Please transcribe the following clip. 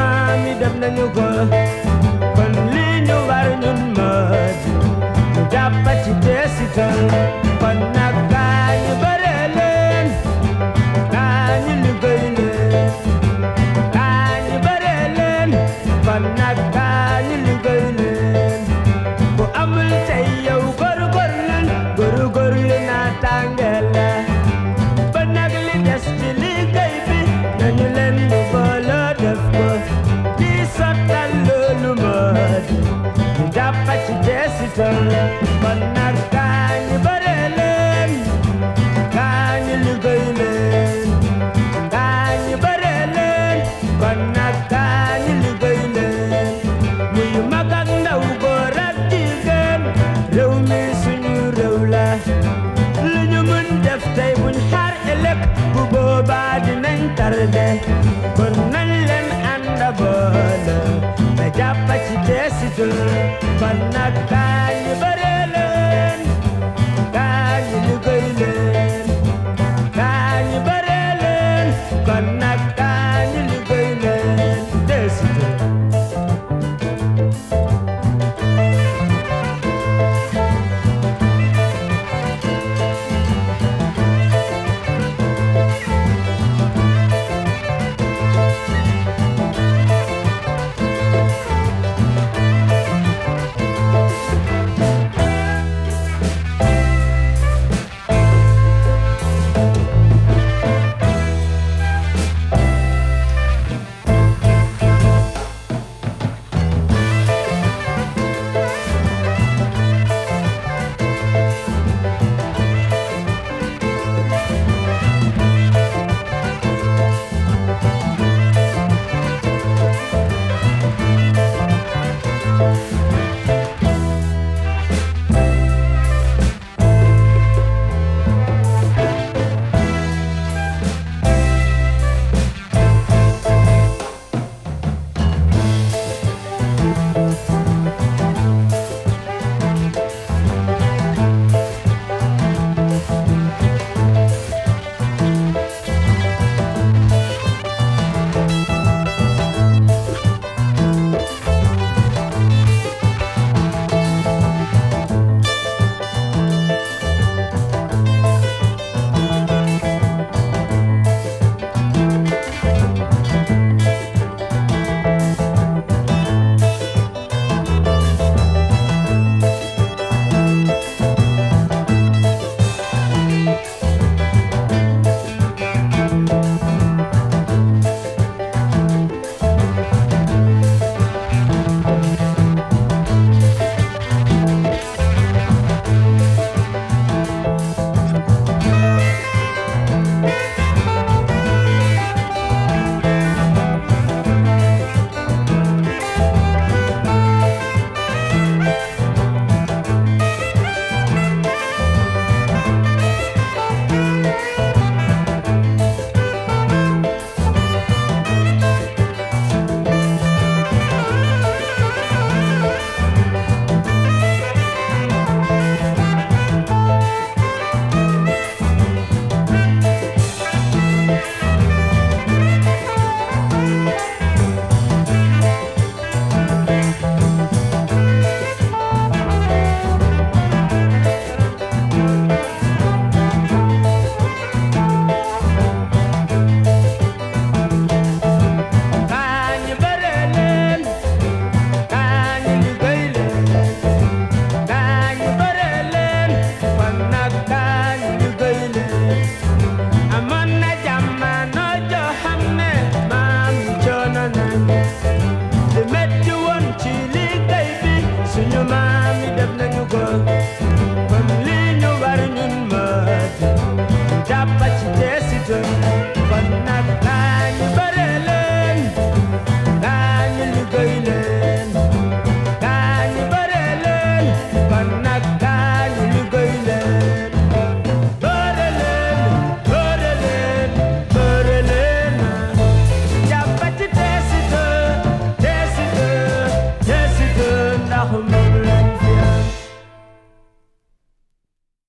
maam yi def nañu ko kon li ñu war ñun mët. Ñu jàpp ci desital kon kon bu amul tey yow góor góor leen góor tànge. Jeesital